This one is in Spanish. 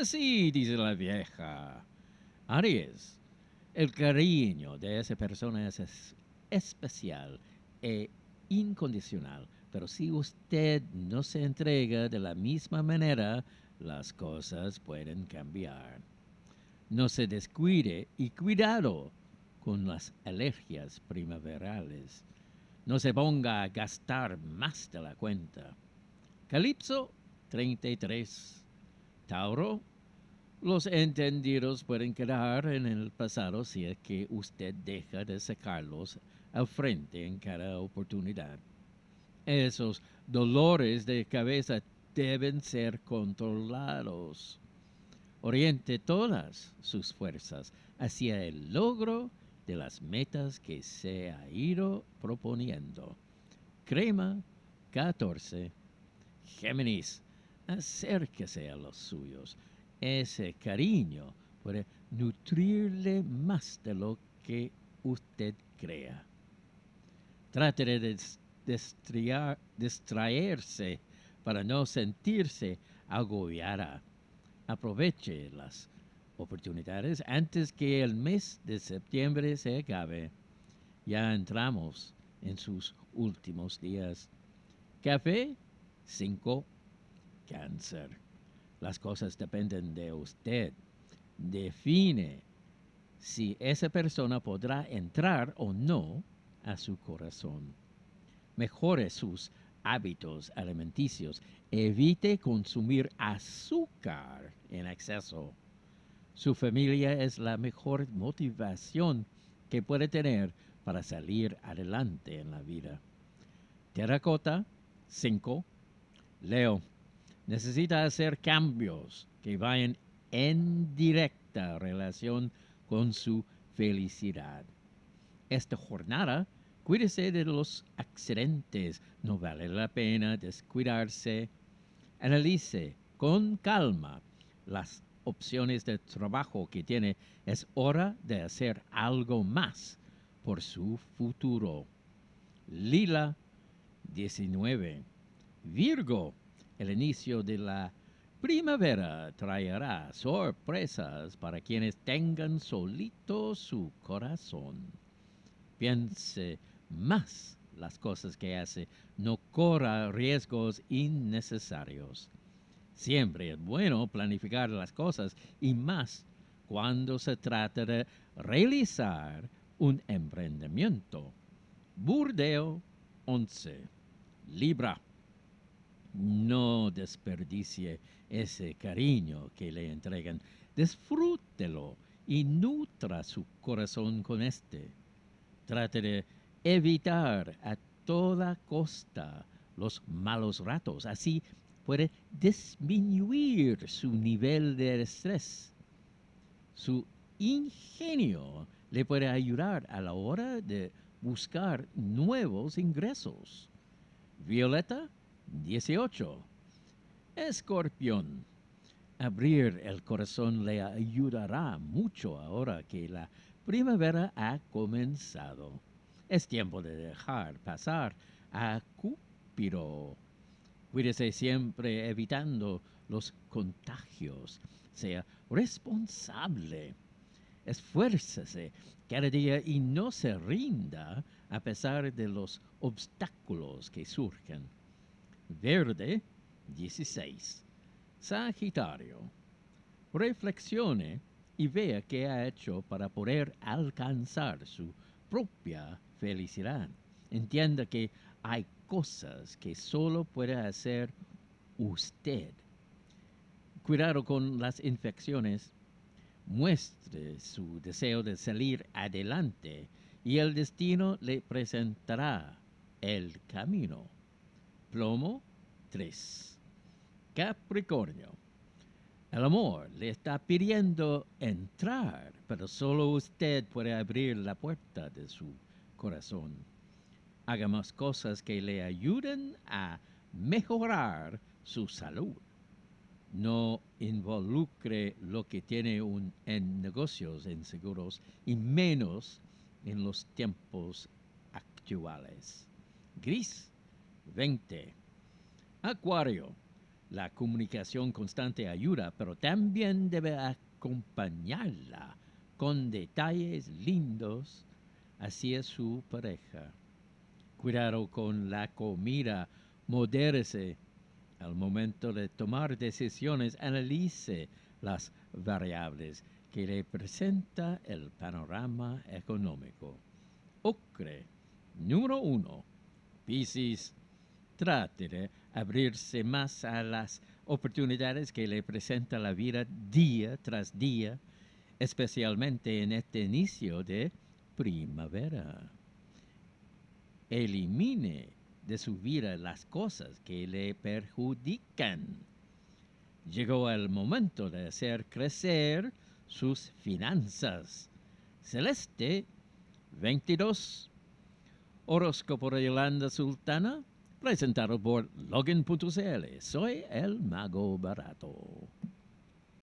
Así dice la vieja. Aries, el cariño de esa persona es, es especial e incondicional, pero si usted no se entrega de la misma manera, las cosas pueden cambiar. No se descuide y cuidado con las alergias primaverales. No se ponga a gastar más de la cuenta. Calipso 33. Tauro. Los entendidos pueden quedar en el pasado si es que usted deja de sacarlos al frente en cada oportunidad. Esos dolores de cabeza deben ser controlados. Oriente todas sus fuerzas hacia el logro de las metas que se ha ido proponiendo. Crema 14. Géminis, acérquese a los suyos. Ese cariño puede nutrirle más de lo que usted crea. Trate de distraerse para no sentirse agobiada. Aproveche las oportunidades antes que el mes de septiembre se acabe. Ya entramos en sus últimos días. Café 5. Cáncer. Las cosas dependen de usted. Define si esa persona podrá entrar o no a su corazón. Mejore sus hábitos alimenticios. Evite consumir azúcar en exceso. Su familia es la mejor motivación que puede tener para salir adelante en la vida. Terracota 5. Leo, necesita hacer cambios que vayan en directa relación con su felicidad. Esta jornada, cuídese de los accidentes, no vale la pena descuidarse. Analice con calma las opciones de trabajo que tiene. Es hora de hacer algo más por su futuro. Lila 19. Virgo, el inicio de la primavera traerá sorpresas para quienes tengan solito su corazón. Piense más las cosas que hace, no corra riesgos innecesarios. Siempre es bueno planificar las cosas y más cuando se trata de realizar un emprendimiento. Burdeo 11. Libra. No desperdicie ese cariño que le entregan. Disfrútelo y nutra su corazón con este. Trate de evitar a toda costa los malos ratos. Así puede disminuir su nivel de estrés. Su ingenio le puede ayudar a la hora de buscar nuevos ingresos. Violeta 18. Escorpión. Abrir el corazón le ayudará mucho ahora que la primavera ha comenzado. Es tiempo de dejar pasar a Cúpiro Cuídese siempre evitando los contagios. Sea responsable. Esfuércese cada día y no se rinda a pesar de los obstáculos que surgen. Verde 16. Sagitario. Reflexione y vea qué ha hecho para poder alcanzar su propia felicidad. Entienda que hay cosas que solo puede hacer usted. Cuidado con las infecciones. Muestre su deseo de salir adelante y el destino le presentará el camino. Plomo 3. Capricornio. El amor le está pidiendo entrar, pero solo usted puede abrir la puerta de su corazón hagamos cosas que le ayuden a mejorar su salud. No involucre lo que tiene en negocios, en seguros, y menos en los tiempos actuales. Gris 20. Acuario. La comunicación constante ayuda, pero también debe acompañarla con detalles lindos hacia su pareja. Cuidado con la comida, modérese. Al momento de tomar decisiones, analice las variables que le presenta el panorama económico. Ocre, número uno. Piscis, trate de abrirse más a las oportunidades que le presenta la vida día tras día, especialmente en este inicio de primavera. Elimine de su vida las cosas que le perjudican. Llegó el momento de hacer crecer sus finanzas. Celeste 22. Horóscopo de Yolanda Sultana, presentado por Login.cl. Soy el mago barato.